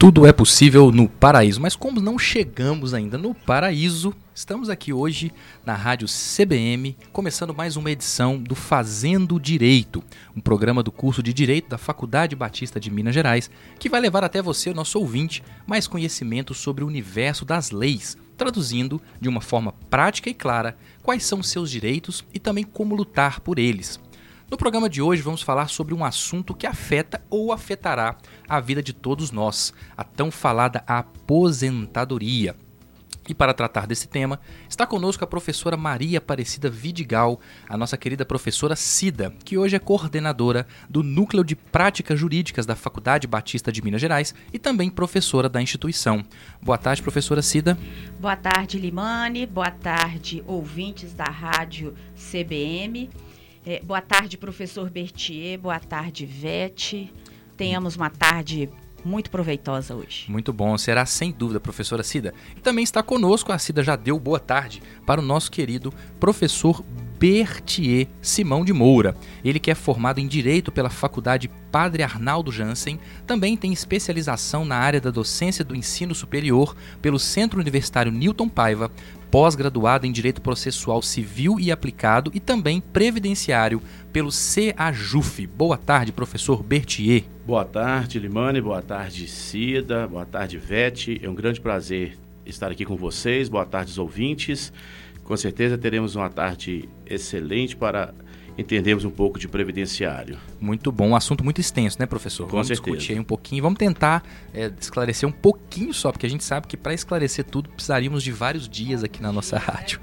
Tudo é possível no paraíso, mas como não chegamos ainda no paraíso, estamos aqui hoje na rádio CBM, começando mais uma edição do Fazendo Direito, um programa do curso de Direito da Faculdade Batista de Minas Gerais, que vai levar até você, nosso ouvinte, mais conhecimento sobre o universo das leis, traduzindo de uma forma prática e clara quais são seus direitos e também como lutar por eles. No programa de hoje vamos falar sobre um assunto que afeta ou afetará a vida de todos nós, a tão falada aposentadoria. E para tratar desse tema, está conosco a professora Maria Aparecida Vidigal, a nossa querida professora Cida, que hoje é coordenadora do Núcleo de Práticas Jurídicas da Faculdade Batista de Minas Gerais e também professora da instituição. Boa tarde, professora Cida. Boa tarde, Limane. Boa tarde, ouvintes da rádio CBM. É, boa tarde, professor Bertier. Boa tarde, Vete. Tenhamos uma tarde muito proveitosa hoje. Muito bom, será sem dúvida, professora Cida. E também está conosco, a Cida já deu boa tarde para o nosso querido professor Bertier Simão de Moura. Ele que é formado em Direito pela Faculdade Padre Arnaldo Jansen, também tem especialização na área da docência do ensino superior pelo Centro Universitário Newton Paiva, pós-graduado em Direito Processual Civil e Aplicado e também Previdenciário pelo CAJUF. Boa tarde, professor Bertier. Boa tarde, Limane. Boa tarde, Cida. Boa tarde, Vete. É um grande prazer estar aqui com vocês. Boa tarde, os ouvintes. Com certeza teremos uma tarde excelente para entendermos um pouco de previdenciário. Muito bom, um assunto muito extenso, né, professor? Com vamos certeza. discutir aí um pouquinho, vamos tentar é, esclarecer um pouquinho só, porque a gente sabe que para esclarecer tudo precisaríamos de vários dias aqui na nossa rádio.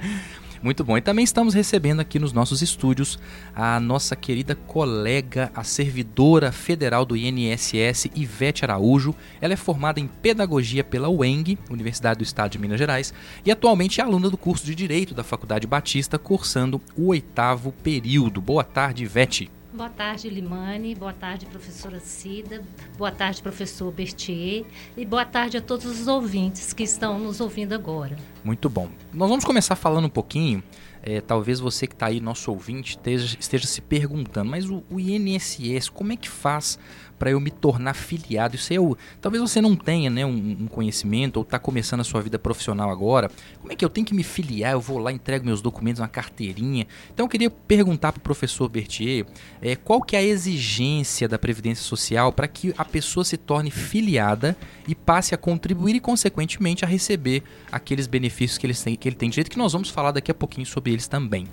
Muito bom. E também estamos recebendo aqui nos nossos estúdios a nossa querida colega, a servidora federal do INSS, Ivete Araújo. Ela é formada em Pedagogia pela UENG, Universidade do Estado de Minas Gerais, e atualmente é aluna do curso de Direito da Faculdade Batista, cursando o oitavo período. Boa tarde, Ivete. Boa tarde, Limane. Boa tarde, professora Cida. Boa tarde, professor Bertier. E boa tarde a todos os ouvintes que estão nos ouvindo agora. Muito bom. Nós vamos começar falando um pouquinho. É, talvez você que está aí, nosso ouvinte, esteja, esteja se perguntando, mas o, o INSS, como é que faz para eu me tornar filiado? Isso é talvez você não tenha né, um, um conhecimento ou está começando a sua vida profissional agora. Como é que eu tenho que me filiar? Eu vou lá, entrego meus documentos, uma carteirinha. Então eu queria perguntar para o professor Bertier é, qual que é a exigência da Previdência Social para que a pessoa se torne filiada e passe a contribuir e, consequentemente, a receber aqueles benefícios que ele tem, que ele tem direito, que nós vamos falar daqui a pouquinho sobre eles também.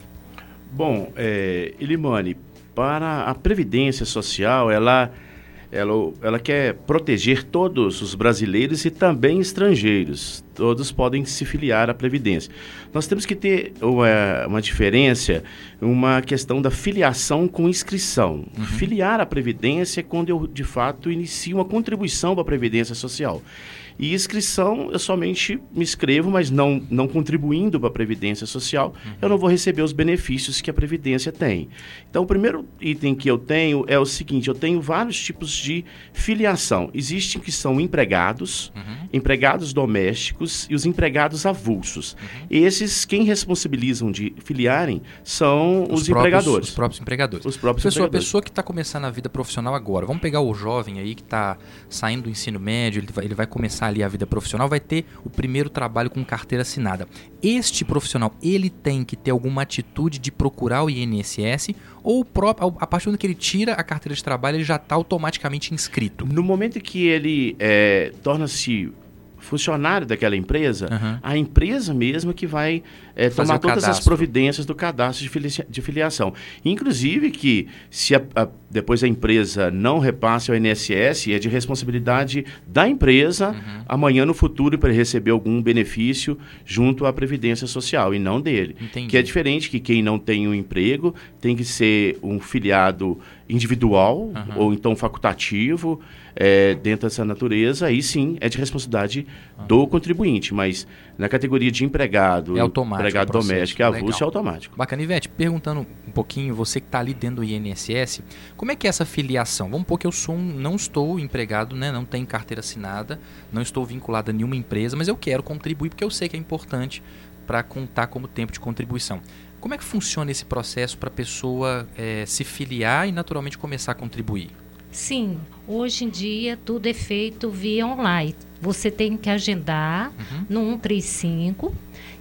Bom, é, para a Previdência Social, ela ela, ela quer proteger todos os brasileiros e também estrangeiros. Todos podem se filiar à Previdência. Nós temos que ter uma, uma diferença, uma questão da filiação com inscrição. Uhum. Filiar à Previdência é quando eu, de fato, inicio uma contribuição para a Previdência Social. E inscrição, eu somente me inscrevo, mas não, não contribuindo para a Previdência Social, uhum. eu não vou receber os benefícios que a Previdência tem. Então, o primeiro item que eu tenho é o seguinte: eu tenho vários tipos de filiação. Existem que são empregados, uhum. empregados domésticos e os empregados avulsos. Uhum. Esses, quem responsabilizam de filiarem são os, os empregadores. Próprios, os próprios empregadores. Os próprios pessoa, empregadores. A pessoa que está começando a vida profissional agora, vamos pegar o jovem aí que está saindo do ensino médio, ele vai, ele vai começar ali a vida profissional, vai ter o primeiro trabalho com carteira assinada. Este profissional, ele tem que ter alguma atitude de procurar o INSS ou próprio, a partir do que ele tira a carteira de trabalho, ele já está automaticamente inscrito? No momento que ele é, torna-se funcionário daquela empresa, uhum. a empresa mesma que vai é, tomar todas cadastro. as providências do cadastro de, filia de filiação. Inclusive que se a, a, depois a empresa não repasse ao INSS, é de responsabilidade da empresa uhum. amanhã no futuro para receber algum benefício junto à Previdência Social e não dele. Entendi. Que é diferente que quem não tem um emprego tem que ser um filiado individual uhum. ou então facultativo é, dentro dessa natureza, aí sim é de responsabilidade. Do contribuinte, mas na categoria de empregado, é automático empregado doméstico e avulso é automático. Bacana, Ivete, perguntando um pouquinho, você que está ali dentro do INSS, como é que é essa filiação? Vamos supor que eu sou um, não estou empregado, né, não tenho carteira assinada, não estou vinculado a nenhuma empresa, mas eu quero contribuir porque eu sei que é importante para contar como tempo de contribuição. Como é que funciona esse processo para a pessoa é, se filiar e naturalmente começar a contribuir? Sim, hoje em dia tudo é feito via online. Você tem que agendar Uhum. no 135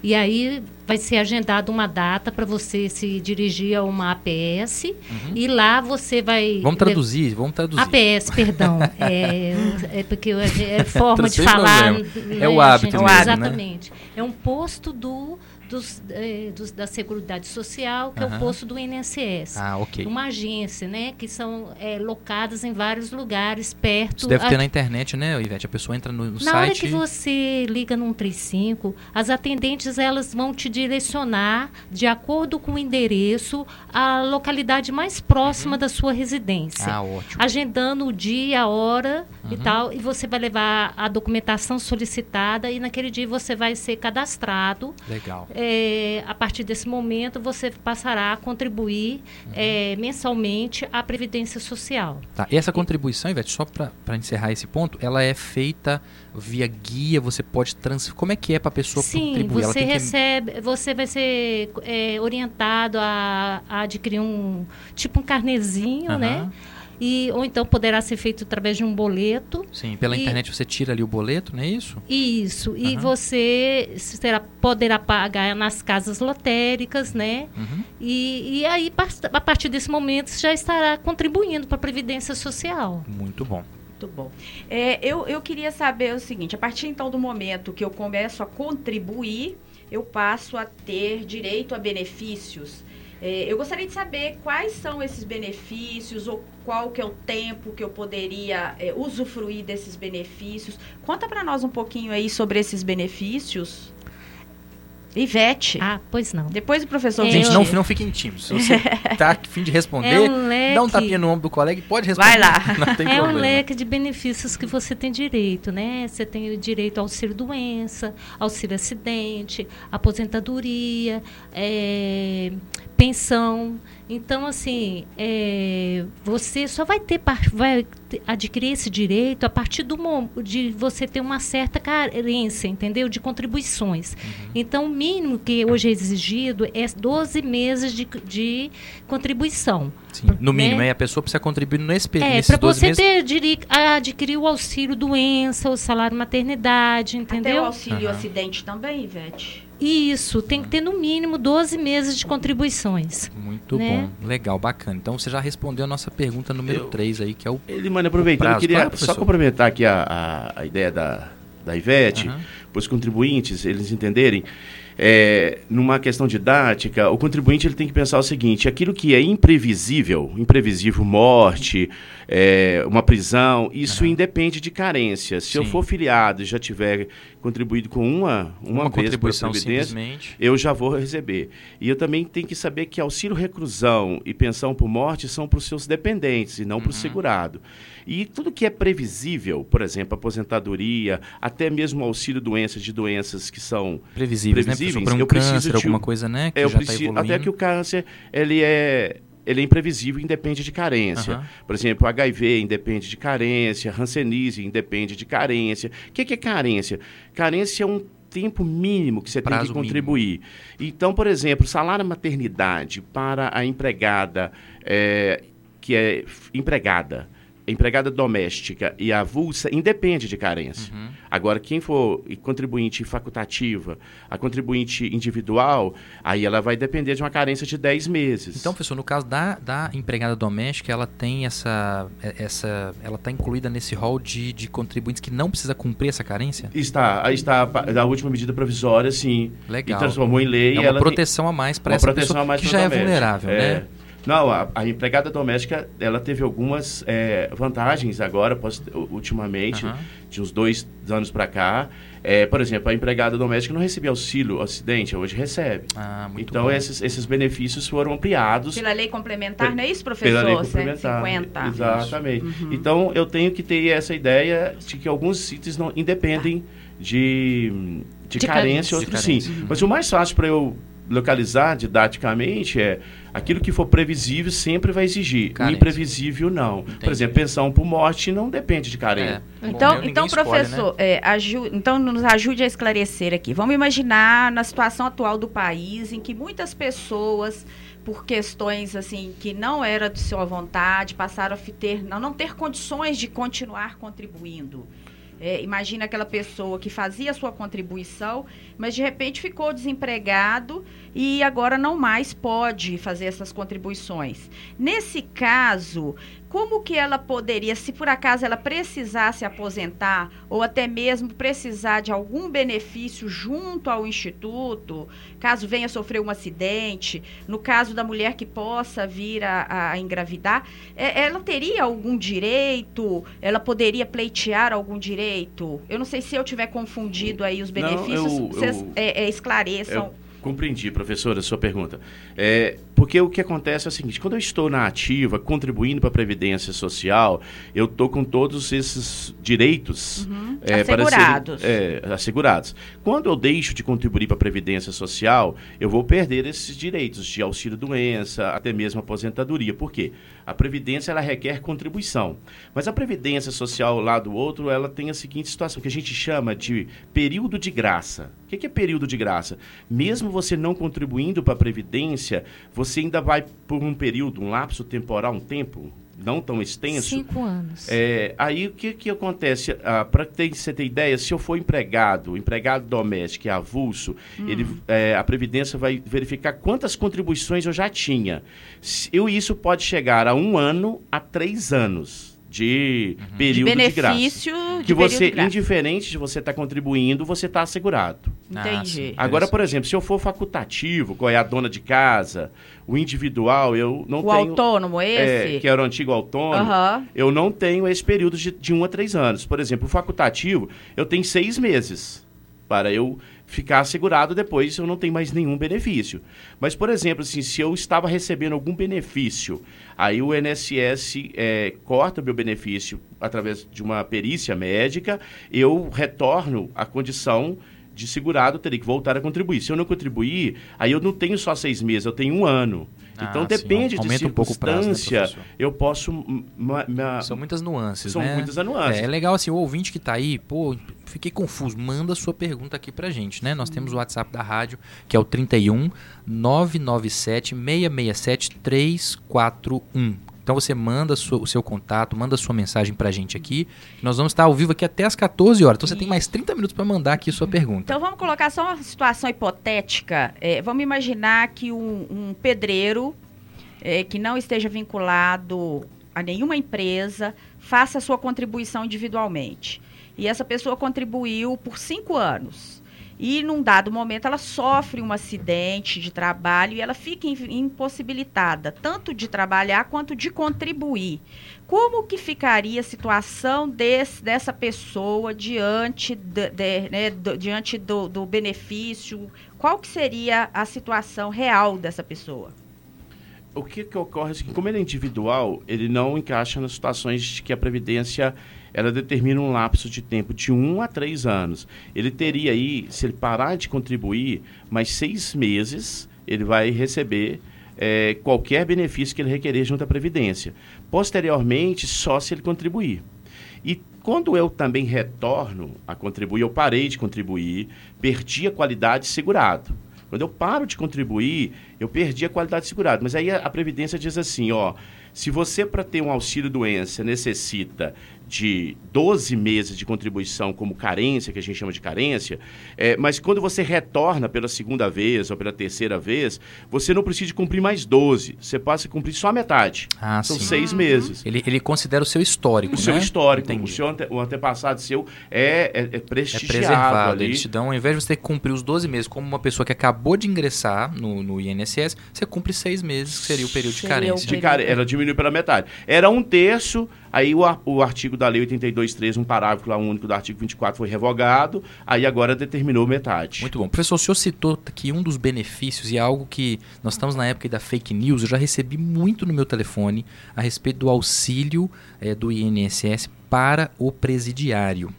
e aí vai ser agendada uma data para você se dirigir a uma APS e lá você vai Uhum. Vamos traduzir, vamos traduzir. APS, perdão. é, é porque é forma de Sem falar. problema. É o hábito mesmo, né? Exatamente. É um posto do, dos, eh, dos- da Seguridade Social, que é Aham. o posto do INSS. Ah, ok. Uma agência, né? Que são eh, locadas em vários lugares perto. Isso deve ter a- na internet, né, Ivete? A pessoa entra no, no na hora site. que você liga no 135, as atendentes elas vão te direcionar, de acordo com o endereço, a localidade mais próxima da sua residência. Uhum. Ah, ótimo. Agendando o dia, a hora e Uhum. tal, e você vai levar a documentação solicitada e naquele dia você vai ser cadastrado. Legal. É, a partir desse momento, você passará a contribuir Uhum. é, mensalmente à Previdência Social. Tá. E essa contribuição, Ivete, só para encerrar esse ponto, ela é feita via guia, você pode transferir. Como é que é para a pessoa Sim, contribuir? Você tem que- recebe, você vai ser é, orientado a, a adquirir um tipo um carnezinho, Aham. né? E, ou então poderá ser feito através de um boleto. Sim, pela E- internet você tira ali o boleto, não é isso? Isso. E Aham. você será, poderá pagar nas casas lotéricas, né? Uhum. E, e aí, a partir desse momento, você já estará contribuindo para a Previdência Social. Muito bom. Muito bom. É, eu, eu queria saber o seguinte: a partir então do momento que eu começo a contribuir, eu passo a ter direito a benefícios. É, eu gostaria de saber quais são esses benefícios ou qual que é o tempo que eu poderia é, usufruir desses benefícios. Conta para nós um pouquinho aí sobre esses benefícios. Ivete. Ah, pois não. Depois o professor É, Gente, Vitor. não, não fiquem tímidos. Se você tá a fim de responder, É um leque. dá um tapinha no ombro do colega e pode responder. Vai lá. Não tem é um problema. leque de benefícios que você tem direito, né? Você tem o direito ao auxílio doença, auxílio acidente, aposentadoria, é, pensão. Então, assim, é, você só vai ter vai adquirir esse direito a partir do de você ter uma certa carência, entendeu? De contribuições. Uhum. Então, o mínimo que hoje é exigido é 12 meses de, de contribuição. Sim, no mínimo, né? aí a pessoa precisa contribuir nesse período, É, para 12 você meses. ter, diri- adquirir o auxílio doença, o salário maternidade, Até o entendeu? auxílio Aham. acidente também, Ivete. Isso, tem que ter no mínimo 12 meses de contribuições. Muito né? bom, legal, bacana. Então você já respondeu a nossa pergunta número Eu- 3 aí, que é o. Ele, mano, aproveitando, prazo. eu queria Claro, só professor. complementar aqui a, a, a ideia da, da Ivete, Aham. para os contribuintes, eles entenderem. É, numa questão didática, o contribuinte ele tem que pensar o seguinte: aquilo que é imprevisível, imprevisível, morte, é, uma prisão, isso independe de carência. Se eu Sim. for filiado e já tiver contribuído com uma, uma, Uma, contribuição simplesmente. eu já vou receber. E eu também tenho que saber que auxílio reclusão e pensão por morte são para os seus dependentes e não para o Uhum. segurado. E tudo que é previsível, por exemplo, aposentadoria, até mesmo auxílio doenças de doenças que são Previsíveis, né? previsíveis? Para um eu preciso câncer, de um- alguma coisa, né? Que é, eu preciso, evoluindo. até que o câncer ele é ele é imprevisível, independe de carência. Aham. Por exemplo, HIV independe de carência, Hanseníase independe de carência. O que, que é carência? Carência é um tempo mínimo que você tem Prazo que mínimo. contribuir. Então, por exemplo, salário maternidade para a empregada é, que é empregada, empregada doméstica e avulsa independe de carência. Uhum. Agora, quem for contribuinte facultativa, a contribuinte individual, aí ela vai depender de uma carência de 10 meses. Então, professor, no caso da, da empregada doméstica, ela tem essa, é- essa. Ela está incluída nesse rol de, de contribuintes que não precisa cumprir essa carência? Está, aí está da última medida provisória, sim. Legal. E transformou em lei. É uma ela tem- proteção a mais para essa proteção pessoa a mais que já é doméstica. vulnerável, É. né? Não, a, a empregada doméstica, ela teve algumas é, vantagens agora, pos- ultimamente, Aham. de uns dois anos para cá. É, por exemplo, a empregada doméstica não recebia auxílio acidente, hoje recebe. Ah, muito então, bom. esses, esses benefícios foram ampliados Pela lei complementar, Pe- não é isso, professor? pela lei complementar. 150. Exatamente. Uhum. Então, eu tenho que ter essa ideia de que alguns sítios não independem de, de, De carência, carência. outros De carência. sim. Uhum. Mas o mais fácil para eu localizar didaticamente é aquilo que for previsível sempre vai exigir. Imprevisível não. Entendi. Por exemplo, pensão por morte não depende de carência. É. Então, Morreu, então escolhe, professor, né? é, aju- então nos ajude a esclarecer aqui. Vamos imaginar na situação atual do país, em que muitas pessoas por questões assim que não era de sua vontade, passaram a ter, não, não ter condições de continuar contribuindo. É, imagina aquela pessoa que fazia a sua contribuição, mas de repente ficou desempregado e agora não mais pode fazer essas contribuições. Nesse caso, como que ela poderia, se por acaso ela precisasse aposentar ou até mesmo precisar de algum benefício junto ao instituto, caso venha sofrer um acidente, no caso da mulher que possa vir a, a engravidar, é, ela teria algum direito? Ela poderia pleitear algum direito? Eu não sei se eu tiver confundido aí os benefícios, não, eu, vocês eu, é, é, esclareçam. Eu compreendi, professora, a sua pergunta. É, porque o que acontece é o seguinte: quando eu estou na ativa, contribuindo para a Previdência Social, eu estou com todos esses direitos uhum. é, assegurados. Serem, é, assegurados. Quando eu deixo de contribuir para a Previdência Social, eu vou perder esses direitos de auxílio-doença, até mesmo aposentadoria. Por quê? A Previdência ela requer contribuição. Mas a Previdência Social lá do outro, ela tem a seguinte situação, que a gente chama de período de graça. O que é período de graça? Mesmo você não contribuindo para a Previdência, você você ainda vai por um período, um lapso temporal, um tempo não tão extenso. Cinco anos. É, aí o que, que acontece? Ah, Para você ter ideia, se eu for empregado, empregado doméstico e avulso, hum. ele, é, a Previdência vai verificar quantas contribuições eu já tinha. Eu, isso pode chegar a um ano a três anos de uhum. período de, benefício, de graça. que você, de indiferente de você estar tá contribuindo, você está assegurado. Entendi. Ah, Agora, por exemplo, se eu for facultativo, qual é a dona de casa, o individual, eu não o tenho... O autônomo, esse? É, que era o antigo autônomo. Uhum. Eu não tenho esse período de, de um a três anos. Por exemplo, o facultativo, eu tenho seis meses para eu ficar assegurado depois eu não tenho mais nenhum benefício. Mas, por exemplo, assim, se eu estava recebendo algum benefício, aí o INSS é, corta o meu benefício através de uma perícia médica, eu retorno à condição de segurado, teria que voltar a contribuir. Se eu não contribuir, aí eu não tenho só seis meses, eu tenho um ano. Ah, então depende sim, de circunstância, um prazo, né, eu posso... Ma, ma, são muitas nuances, são né? muitas nuances. É, é, legal assim, o ouvinte que está aí, pô, fiquei confuso, manda sua pergunta aqui pra gente, né? Nós temos o WhatsApp da rádio, que é o 31 997 667 341. Então você manda o seu contato, manda sua mensagem pra gente aqui. Nós vamos estar ao vivo aqui até as 14 horas. Então você tem mais 30 minutos para mandar aqui sua pergunta. Então vamos colocar só uma situação hipotética. É, vamos imaginar que um, um pedreiro é, que não esteja vinculado a nenhuma empresa faça a sua contribuição individualmente. E essa pessoa contribuiu por cinco anos e num dado momento ela sofre um acidente de trabalho e ela fica impossibilitada tanto de trabalhar quanto de contribuir. Como que ficaria a situação desse, dessa pessoa diante, de, de, né, do, diante do, do benefício? Qual que seria a situação real dessa pessoa? O que, que ocorre é que, como ele é individual, ele não encaixa nas situações que a Previdência ela determina um lapso de tempo de um a três anos. Ele teria aí, se ele parar de contribuir, mais seis meses, ele vai receber é, qualquer benefício que ele requerer junto à Previdência. Posteriormente, só se ele contribuir. E quando eu também retorno a contribuir, eu parei de contribuir, perdi a qualidade segurado. Quando eu paro de contribuir, eu perdi a qualidade segurado. Mas aí a Previdência diz assim, ó, se você para ter um auxílio doença necessita de 12 meses de contribuição como carência, que a gente chama de carência, é, mas quando você retorna pela segunda vez ou pela terceira vez, você não precisa cumprir mais 12, você passa a cumprir só a metade. Ah, São sim. seis uhum. meses. Ele, ele considera o seu histórico, O né? seu histórico, Entendi. o, seu ante, o antepassado seu é, é, é prestigiado. É preservado. Ali. Eles te dão, ao invés de você ter que cumprir os 12 meses, como uma pessoa que acabou de ingressar no, no INSS, você cumpre seis meses, que seria o período de Seria o carência. De care... Ela diminuiu pela metade. Era um terço, aí o, o artigo da Lei 82.3, um parágrafo lá único do artigo 24 foi revogado, aí agora determinou metade. Muito bom. Professor, o senhor citou que um dos benefícios, e é algo que nós estamos na época da fake news, eu já recebi muito no meu telefone a respeito do auxílio é, do INSS para o presidiário.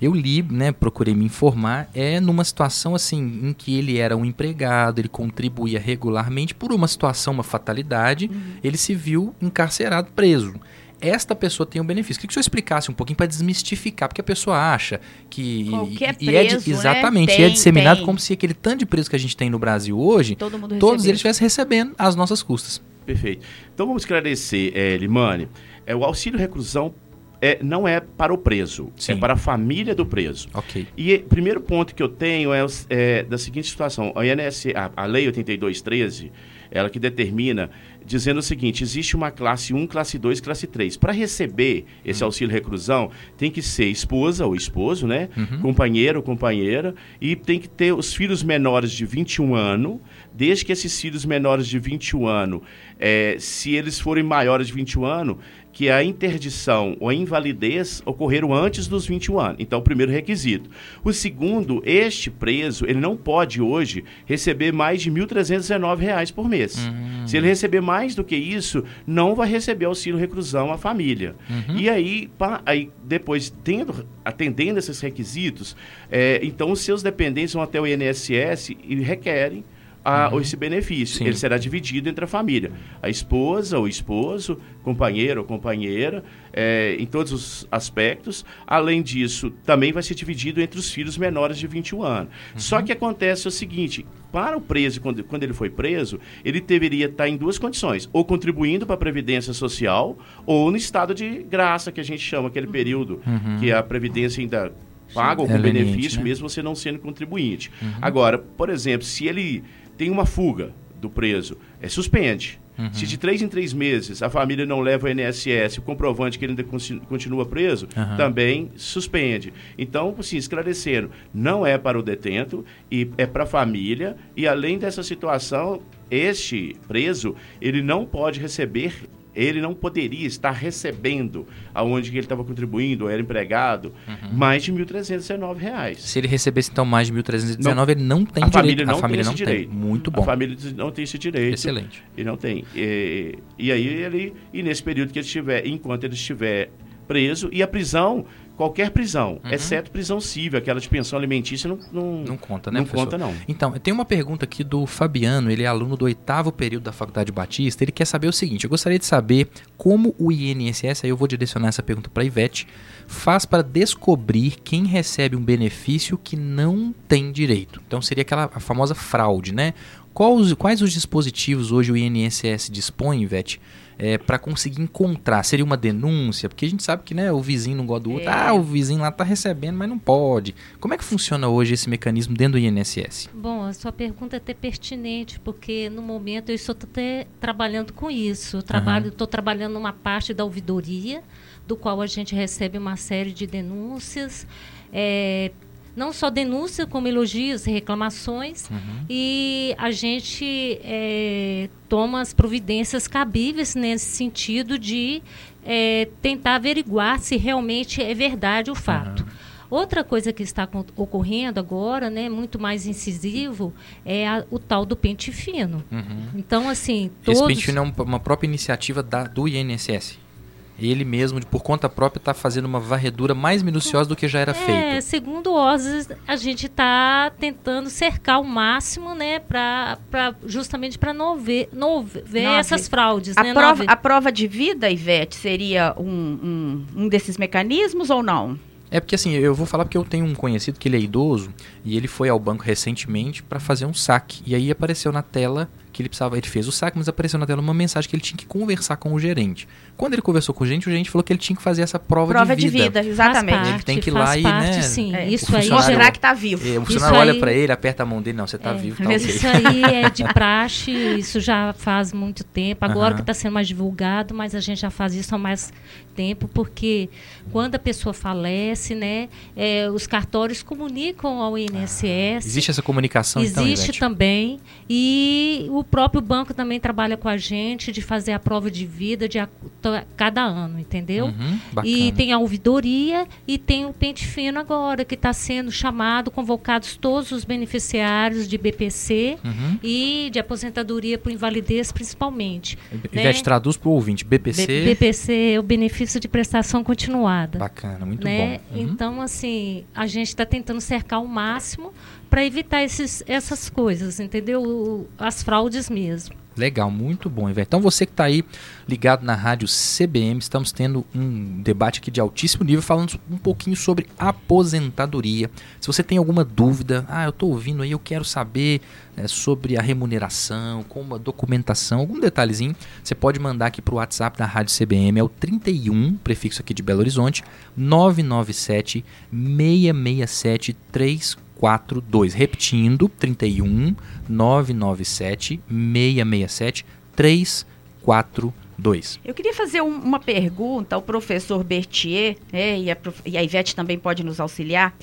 Eu li, né, procurei me informar, é numa situação assim em que ele era um empregado, ele contribuía regularmente por uma situação, uma fatalidade, uhum. ele se viu encarcerado, preso. Esta pessoa tem um benefício. Queria que o senhor explicasse um pouquinho para desmistificar, porque a pessoa acha que. Qualquer e é de- preso, né? exatamente, e é Tem, disseminado tem. como se aquele tanto de preso que a gente tem no Brasil hoje, Todo mundo todos recebeu. eles estivessem recebendo às nossas custas. Perfeito. Então vamos esclarecer, é, Limane. É, o auxílio reclusão é, não é para o preso, Sim. é para a família do preso. Ok. E o primeiro ponto que eu tenho é, é da seguinte situação: a, INS, a, a Lei 8213, ela que determina, dizendo o seguinte: existe uma classe 1, classe 2, classe 3. Para receber esse auxílio reclusão, tem que ser esposa ou esposo, né? Companheiro ou companheira, e tem que ter os filhos menores de 21 anos, desde que esses filhos menores de 21 anos, é, se eles forem maiores de 21 anos, que a interdição ou a invalidez ocorreram antes dos 21 anos. Então, o primeiro requisito. O segundo, este preso, ele não pode hoje receber mais de 1.319 reais por mês. Se ele receber mais do que isso, não vai receber auxílio reclusão à família. E aí, pa- aí, depois, tendo, atendendo esses requisitos, é, então os seus dependentes vão até o INSS e requerem a- esse benefício. Sim. Ele será dividido entre a família. A esposa ou esposo, companheiro ou companheira, é, em todos os aspectos. Além disso, também vai ser dividido entre os filhos menores de 21 anos. Só que acontece o seguinte: para o preso, quando, quando ele foi preso, ele deveria estar em duas condições: ou contribuindo para a Previdência Social, ou no estado de graça, que a gente chama aquele período que a Previdência ainda paga algum É benefício, né? mesmo você não sendo contribuinte. Agora, por exemplo, se ele tem uma fuga do preso, é suspende. Se de três em três meses a família não leva o INSS, o comprovante que ele ainda continua preso, Aham. também suspende. Então, assim, esclarecendo, não é para o detento e é para a família. E além dessa situação, este preso, ele não pode receber, ele não poderia estar recebendo aonde que ele estava contribuindo, ou era empregado, Uhum. mais de 1.319 reais. Se ele recebesse então mais de 1.319, ele não tem a direito. família não a família tem não esse tem. direito. Muito A bom. família não tem esse direito. Excelente. E não tem. E, e aí ele e nesse período que ele estiver, enquanto ele estiver preso e a prisão, qualquer prisão, exceto prisão civil, aquela de pensão alimentícia não não, Uhum. Não conta, né, não professor? conta não. Então, tem uma pergunta aqui do Fabiano, ele é aluno do oitavo período da Faculdade Batista. Ele quer saber o seguinte: eu gostaria de saber como o INSS, aí eu vou direcionar essa pergunta para Ivete, faz para descobrir quem recebe um benefício que não tem direito. Então, seria aquela a famosa fraude, né? Quais, quais os dispositivos hoje o INSS dispõe, Ivete, para conseguir encontrar? Seria uma denúncia? Porque a gente sabe que né, o vizinho não gosta do outro. É. Ah, o vizinho lá está recebendo, mas não pode. Como é que funciona hoje esse mecanismo dentro do INSS? Bom, a sua pergunta é até pertinente, porque no momento eu estou até trabalhando com isso. Eu trabalho, estou trabalhando numa parte da ouvidoria, do qual a gente recebe uma série de denúncias. é, não só denúncia, como elogios e reclamações. E a gente é, toma as providências cabíveis nesse sentido de é, tentar averiguar se realmente é verdade o fato. Outra coisa que está ocorrendo agora, né, muito mais incisivo, é a- o tal do pente fino. Então, assim, todos... Esse pente fino é um- uma própria iniciativa da- do INSS. Ele mesmo, de- por conta própria, está fazendo uma varredura mais minuciosa do que já era É, feito. segundo o OSES, a gente está tentando cercar ao máximo, né, pra, pra, justamente para não ver, não ver essas fraudes. A né, prova, a prova de vida, Ivete, seria um, um, um desses mecanismos ou não? É porque assim, eu vou falar porque eu tenho um conhecido que ele é idoso e ele foi ao banco recentemente para fazer um saque. E aí apareceu na tela que ele precisava, ele fez o saque, mas apareceu na tela uma mensagem que ele tinha que conversar com o gerente. Quando ele conversou com o gerente, o gerente falou que ele tinha que fazer essa prova, Prova de vida. Faz exatamente. parte, Ele tem que ir lá e, parte, né, sim. É, Isso aí Mostrar que tá vivo. E o Isso funcionário olha aí- para ele, aperta a mão dele, não, você tá É, vivo, tá mas ok. isso aí é de praxe, isso já faz muito tempo. Agora Aham. que está sendo mais divulgado, mas a gente já faz isso há mais tempo, porque quando a pessoa falece, né, é, os cartórios comunicam ao INSS. Existe essa comunicação, então, Existe também. E o próprio banco também trabalha com a gente de fazer a prova de vida de a, cada ano, entendeu? Uhum. E tem a ouvidoria e tem o pente fino agora, que está sendo chamado, convocados todos os beneficiários de BPC Uhum. e de aposentadoria por invalidez, principalmente. Ivete, né? traduz para o ouvinte. BPC. B- BPC é o benefício de prestação continuada. Bacana, muito né? bom. Uhum. Então, assim, a gente está tentando cercar o máximo para evitar esses, essas coisas, entendeu? As fraudes mesmo. Legal, muito bom, Ivete. Então você que está aí ligado na rádio CBM, estamos tendo um debate aqui de altíssimo nível falando um pouquinho sobre aposentadoria. Se você tem alguma dúvida, ah, eu estou ouvindo aí, eu quero saber é, sobre a remuneração, como a documentação, algum detalhezinho, você pode mandar aqui para o WhatsApp da rádio CBM, é o 31, prefixo aqui de Belo Horizonte, 997 667 34 42. Repetindo, 31 997 667 342. Eu queria fazer um, uma pergunta ao professor Berthier, né, e, a, e a Ivete também pode nos auxiliar.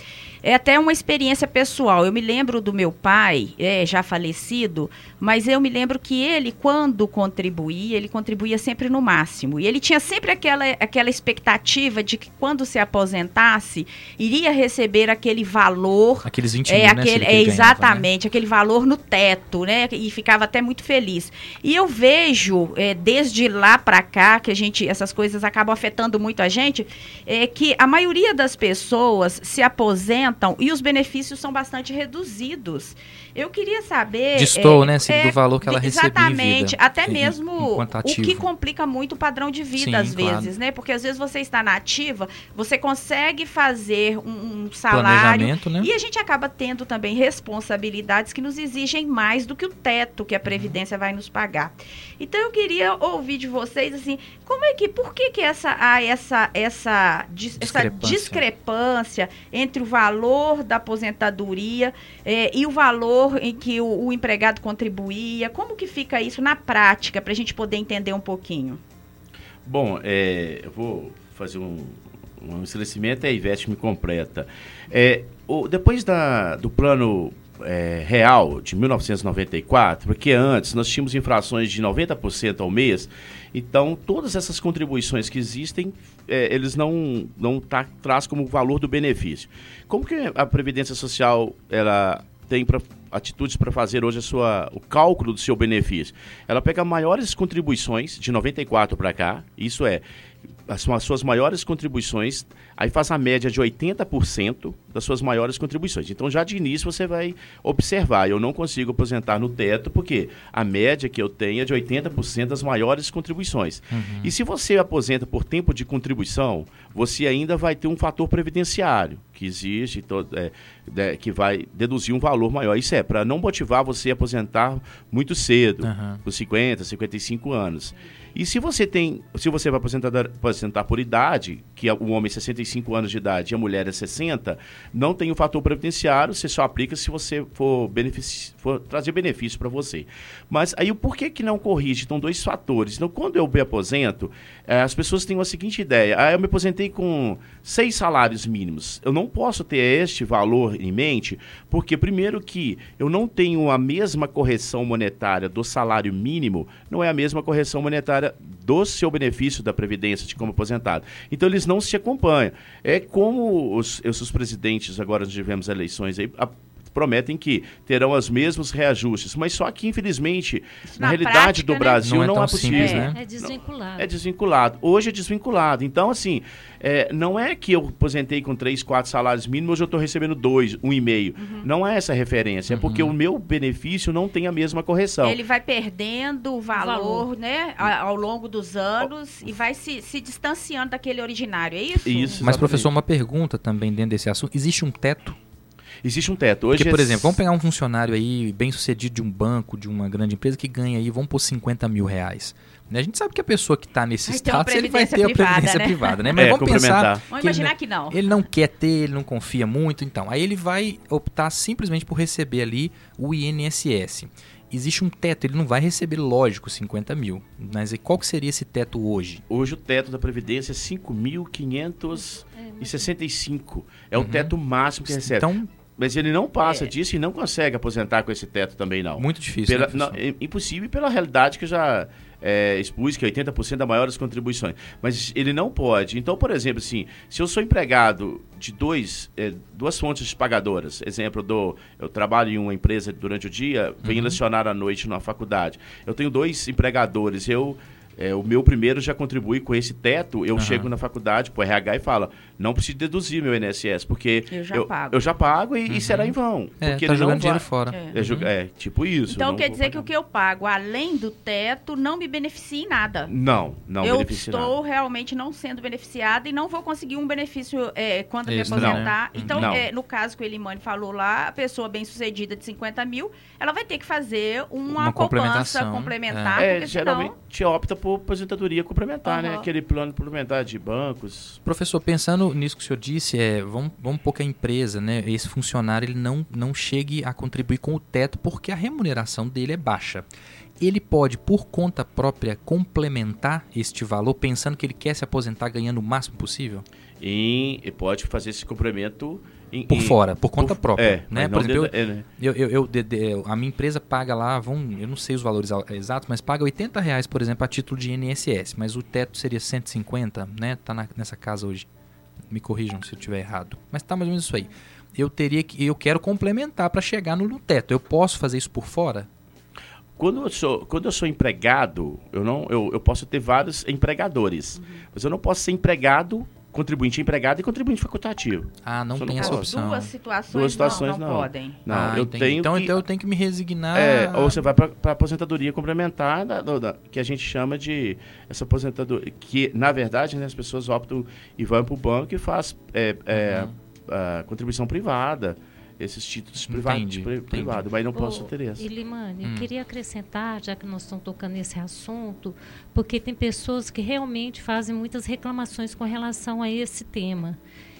É até uma experiência pessoal. Eu me lembro do meu pai, é, já falecido, mas eu me lembro que ele, quando contribuía, ele contribuía sempre no máximo. E ele tinha sempre aquela, aquela expectativa de que quando se aposentasse, iria receber aquele valor. Aqueles 20 é, mil, aquele, né, é, Exatamente, né? aquele valor no teto, né? E ficava até muito feliz. E eu vejo, é, desde lá para cá, que a gente, essas coisas acabam afetando muito a gente, é que a maioria das pessoas se aposenta aumentam e os benefícios são bastante reduzidos. Eu queria saber. Distou, é, né, assim, é, do valor que ela recebia. Exatamente, até mesmo o que complica muito o padrão de vida, Sim, às claro. vezes, né? Porque às vezes você está na ativa, você consegue fazer um, um salário. Né? E a gente acaba tendo também responsabilidades que nos exigem mais do que o teto que a Previdência vai nos pagar. Então eu queria ouvir de vocês assim, como é que, por que que essa, há essa, essa, discrepância. essa discrepância entre o valor da aposentadoria eh, e o valor em que o, o empregado contribuía? Como que fica isso na prática, para a gente poder entender um pouquinho? Bom, é, eu vou fazer um, um esclarecimento e a Ivete me completa. É, o, depois da, do plano é, real de 1994, porque antes nós tínhamos infrações de 90% ao mês, então todas essas contribuições que existem, é, eles não, não tá, traz como valor do benefício. Como que a Previdência Social ela tem pra, atitudes para fazer hoje a sua, o cálculo do seu benefício? Ela pega maiores contribuições de 94 para cá, isso é, são as suas maiores contribuições, aí faz a média de 80% das suas maiores contribuições. Então, já de início, você vai observar, eu não consigo aposentar no teto, porque a média que eu tenho é de 80% das maiores contribuições. Uhum. E se você aposenta por tempo de contribuição, você ainda vai ter um fator previdenciário, que existe, é, é, que vai deduzir um valor maior. Isso é para não motivar você a aposentar muito cedo, uhum. com 50, 55 anos. E se você tem, se você vai aposentar, aposentar por idade, que é o homem é 65 anos de idade e a mulher é 60, não tem o fator previdenciário, você só aplica se você for, for trazer benefício para você. Mas aí o porquê que não corrige? Então, dois fatores. Então, quando eu me aposento, é, as pessoas têm uma seguinte ideia. Ah, eu me aposentei com seis salários mínimos. Eu não posso ter este valor em mente, porque primeiro que eu não tenho a mesma correção monetária do salário mínimo, não é a mesma correção monetária do seu benefício da Previdência de como aposentado. Então eles não se acompanham. É como os, os presidentes, agora nós tivemos eleições aí, a, prometem que terão os mesmos reajustes, mas só que, infelizmente, na, na realidade prática, do né? Brasil não é, não é possível. Simples, né? É desvinculado. é desvinculado. Hoje é desvinculado. Então, assim, é, não é que eu aposentei com três, quatro salários mínimos, hoje eu estou recebendo dois, um e meio. Uhum. Não é essa referência, uhum. é porque uhum. o meu benefício não tem a mesma correção. Ele vai perdendo o valor, valor. né, ao longo dos anos oh. e vai se, se distanciando daquele originário, é isso? Isso. Mas, professor, uma pergunta também dentro desse assunto. Existe um teto Existe um teto. Hoje Porque, por é... exemplo, vamos pegar um funcionário aí bem sucedido de um banco, de uma grande empresa que ganha aí, vamos por 50 mil reais. Né, a gente sabe que a pessoa que está nesse status, ele vai ter a previdência né? privada, né? Mas é, vamos pensar. Vamos imaginar ele, que não. Ele não quer ter, ele não confia muito, então. Aí ele vai optar simplesmente por receber ali o INSS. Existe um teto, ele não vai receber, lógico, 50 mil. Mas qual que seria esse teto hoje? Hoje o teto da Previdência é 5.565. É, é o uhum. teto máximo que recebe. Então, mas ele não passa é. disso e não consegue aposentar com esse teto também, não. Muito difícil, Pela, né, não, é Impossível pela realidade que já é, expus, que é 80% das maiores contribuições. Mas ele não pode. Então, por exemplo, assim, se eu sou empregado de dois, é, duas fontes pagadoras, exemplo, do, eu trabalho em uma empresa durante o dia, venho uhum. lecionar à noite numa faculdade. Eu tenho dois empregadores, eu é, o meu primeiro já contribui com esse teto, eu Aham. chego na faculdade, pro RH e falo, não preciso deduzir meu INSS, porque Eu já pago. eu já pago e, e será em vão. É, porque tá ele não jogando dinheiro vai- fora. É. É, jo- é, tipo isso. Então não quer dizer que o que eu pago além do teto não me beneficia em nada. Não, não eu estou nada. realmente não sendo beneficiada e não vou conseguir um benefício é, quando me Extra, aposentar. né? Então, Não. é, no caso que o Elimane falou lá, a pessoa bem sucedida de 50 mil, ela vai ter que fazer uma, Uma poupança complementação, complementar, É, porque geralmente senão... opta por aposentadoria complementar, né? Aham. Aquele plano complementar de bancos. Professor, pensando nisso que o senhor disse, é, vamos, vamos pôr que a empresa, né, esse funcionário, ele não, não chegue a contribuir com o teto porque a remuneração dele é baixa. Ele pode, por conta própria, complementar este valor, pensando que ele quer se aposentar ganhando o máximo possível? E, pode fazer esse complemento em- Por em- fora, por conta própria. É, né? Por exemplo, eu, é, né? Eu, eu, eu- de- de- a minha empresa paga lá, vão, eu não sei os valores al- exatos, mas paga 80 reais, por exemplo, a título de INSS, mas o teto seria 150, né? Tá na- nessa casa hoje. Me corrijam se eu estiver errado. Mas tá mais ou menos isso aí. Eu teria que, eu quero complementar para chegar no, teto. Eu posso fazer isso por fora? Quando eu sou, quando eu sou empregado, eu não, eu, eu posso ter vários empregadores, mas eu não posso ser empregado, contribuinte empregado e contribuinte facultativo. Ah, não Só tem não essa posso. opção. Duas situações, Duas situações não, não, não. podem. Não, Ah, eu entendi. tenho então, que, então eu tenho que me resignar. é, ou você vai para a aposentadoria complementar, da- do- da- que a gente chama de essa aposentadoria, que na verdade né, as pessoas optam e vão para o banco e faz é, é, Uhum. a contribuição privada, esses títulos privados, Entendi, pri- entendi. privado, mas não posso ter essa. Ilimane, Hum. eu queria acrescentar, já que nós estamos tocando nesse assunto, porque tem pessoas que realmente fazem muitas reclamações com relação a esse tema.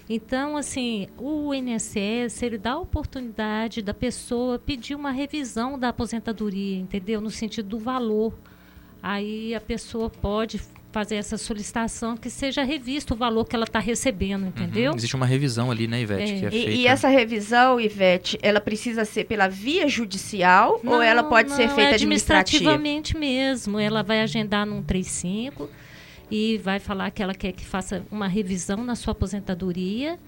Então, assim, o INSS, ele dá a oportunidade da pessoa pedir uma revisão da aposentadoria, entendeu? No sentido do valor. Aí a pessoa pode fazer essa solicitação que seja revisto o valor que ela está recebendo, entendeu? Uhum. Existe uma revisão ali, né, Ivete? É. Que é E, feita. e essa revisão, Ivete, ela precisa ser pela via judicial ou ela pode ser não, feita é administrativa? administrativamente mesmo. Ela vai agendar num 35 e vai falar que ela quer que faça uma revisão na sua aposentadoria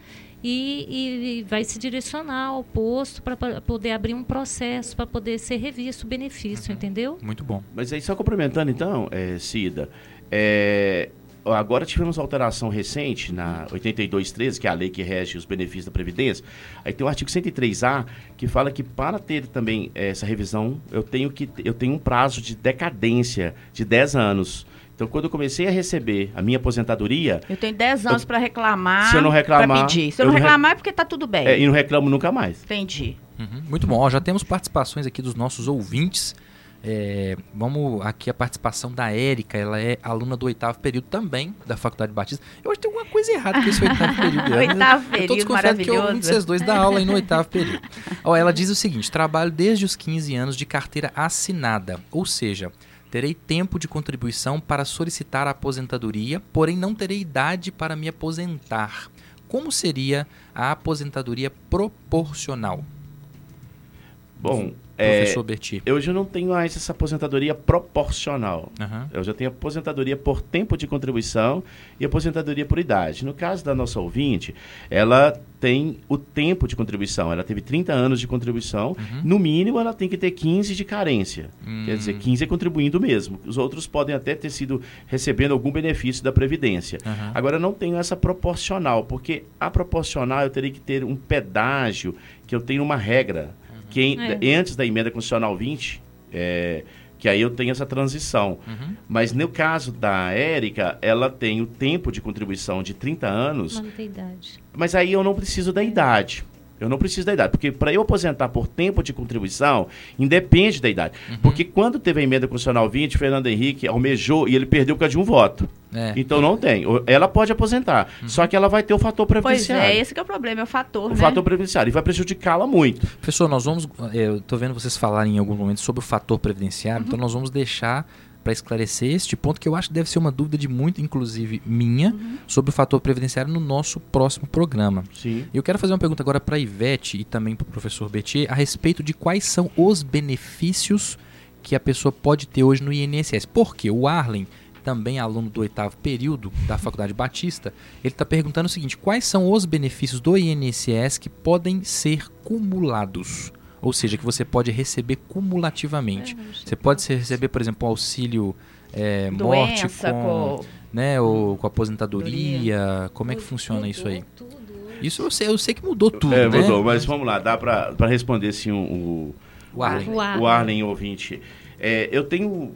e, e- e vai se direcionar ao posto para poder abrir um processo para poder ser revisto o benefício, entendeu? Muito bom. Mas aí, só complementando então, é, Cida, é, agora tivemos alteração recente na 8213, que é a lei que rege os benefícios da Previdência. Aí tem o artigo 103A, que fala que para ter também essa revisão, eu tenho, que, eu tenho um prazo de decadência de 10 anos. Então, quando eu comecei a receber a minha aposentadoria, Eu tenho 10 anos para reclamar. Se eu não reclamar, pedir. Se eu, eu não não re- reclamar é porque tá tudo bem. é, e não reclamo nunca mais. Entendi. Uhum, Muito bom. Ó, já temos participações aqui dos nossos ouvintes. É, vamos aqui a participação da Érica, ela é aluna do oitavo período também da Faculdade Batista. Eu acho que tem alguma coisa errada com esse oitavo período. né? Oitavo eu tô período, desconfiado que eu, um de vocês dois dá aula aí no oitavo período. Ó, ela diz o seguinte: trabalho desde os 15 anos de carteira assinada, ou seja, terei tempo de contribuição para solicitar a aposentadoria, porém não terei idade para me aposentar. Como seria a aposentadoria proporcional? Bom, é, Professor Berti. eu já não tenho mais essa aposentadoria proporcional. Aham. Eu já tenho aposentadoria por tempo de contribuição e aposentadoria por idade. No caso da nossa ouvinte, ela tem o tempo de contribuição. Ela teve 30 anos de contribuição. Uhum. No mínimo, ela tem que ter 15 de carência. Hum. Quer dizer, 15 é contribuindo mesmo. Os outros podem até ter sido recebendo algum benefício da Previdência. Aham. Agora, eu não tenho essa proporcional, porque a proporcional eu teria que ter um pedágio, que eu tenho uma regra, que em- É. antes da emenda constitucional 20, é, que aí eu tenho essa transição. Uhum. Mas no caso da Érica, ela tem o tempo de contribuição de 30 anos, Mas não tem idade. mas aí eu não preciso da idade. Eu não preciso da idade, porque para eu aposentar por tempo de contribuição, independe da idade. Uhum. Porque quando teve a emenda constitucional 20, Fernando Henrique almejou e ele perdeu por causa de um voto. É. Então não tem. Ela pode aposentar, só que ela vai ter o fator Pois previdenciário. é, esse que é o problema, é o fator, o né? fator previdenciário e vai prejudicá-la muito. Professor, nós vamos. é, Eu estou vendo vocês falarem em algum momento sobre o fator previdenciário, então nós vamos deixar para esclarecer este ponto que eu acho que deve ser uma dúvida de muito, inclusive minha, sobre o fator previdenciário no nosso próximo programa. Sim. Eu quero fazer uma pergunta agora para a Ivete e também para o professor Betier a respeito de quais são os benefícios que a pessoa pode ter hoje no INSS. Porque o Arlen, também aluno do oitavo período da Faculdade Batista, ele está perguntando o seguinte: quais são os benefícios do INSS que podem ser cumulados? Ou seja, que você pode receber cumulativamente. Você pode ser- receber, por exemplo, um auxílio é, morte com, com... né, ou com aposentadoria. Como é que funciona isso aí? Isso eu sei, eu sei que mudou tudo, é, né? mudou, mas vamos lá, dá para responder sim o, o, O Arlen. O Arlen. o Arlen ouvinte. É, eu tenho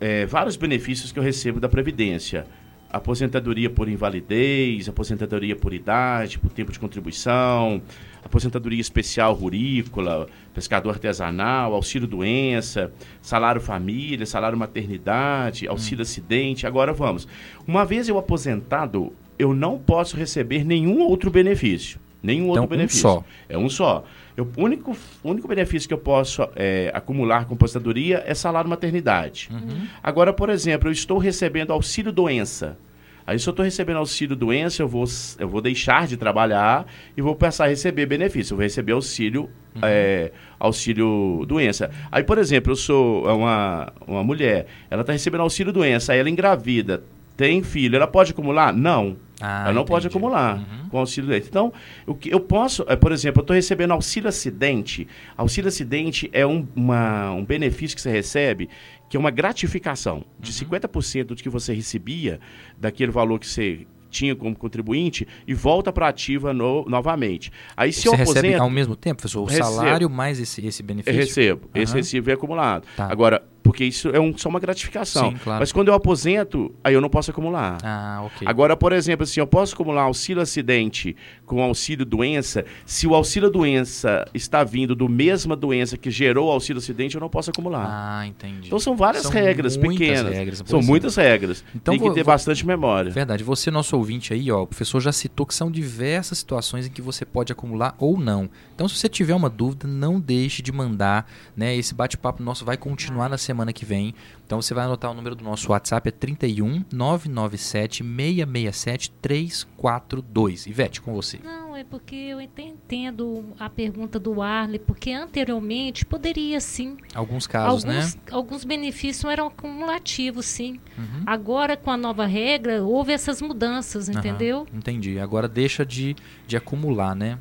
é, vários benefícios que eu recebo da Previdência. Aposentadoria por invalidez, aposentadoria por idade, por tempo de contribuição, aposentadoria especial rurícola, pescador artesanal, auxílio doença, salário família, salário maternidade, auxílio acidente. Agora vamos. Uma vez eu aposentado, eu não posso receber nenhum outro benefício. Nenhum Então, outro um benefício. só. É um só. O único, único benefício que eu posso é, acumular com aposentadoria é salário maternidade. Uhum. Agora, por exemplo, eu estou recebendo auxílio doença. Aí, se eu estou recebendo auxílio doença, eu vou, eu vou deixar de trabalhar e vou passar a receber benefício. Eu vou receber auxílio, é, auxílio doença. Aí, por exemplo, eu sou uma, uma mulher, ela está recebendo auxílio doença, aí ela engravida, tem filho, ela pode acumular? Não. Ah, ela não pode entendi. acumular Uhum. com auxílio doença. Então, o que eu posso, é, por exemplo, eu estou recebendo auxílio acidente. Auxílio acidente é um, uma- um benefício que você recebe que é uma gratificação de Uhum. 50% do que você recebia, daquele valor que você tinha como contribuinte, e volta para ativa no- novamente. Aí, se Você eu recebe ao mesmo tempo, professor? O Recebo. salário mais esse, esse eu benefício? recebo. Esse Aham. recibo é acumulado. Tá. Agora, porque isso é um- só uma gratificação. Sim, claro. Mas quando eu aposento, aí eu não posso acumular. Ah, ok. Agora, por exemplo, assim, eu posso acumular auxílio acidente com auxílio doença. Se o auxílio doença está vindo do mesma doença que gerou o auxílio acidente, eu não posso acumular. Ah, entendi. então são várias São regras pequenas. regras, são pois é. muitas regras. Então Tem que vou- ter vou- bastante memória. Verdade. Você, nosso ouvinte aí, ó, o professor já citou que são diversas situações em que você pode acumular ou não. Então, se você tiver uma dúvida, não deixe de mandar, né? Esse bate-papo nosso vai continuar na semana que vem. Então, você vai anotar o número do nosso WhatsApp, é 31 997 667 342. Ivete, com você. Não, é porque eu entendo a pergunta do Arley, porque anteriormente poderia sim. Alguns casos, alguns, né? alguns benefícios eram acumulativos, sim. Uhum. Agora, com a nova regra, houve essas mudanças, entendeu? entendi. Agora deixa de, de acumular, né?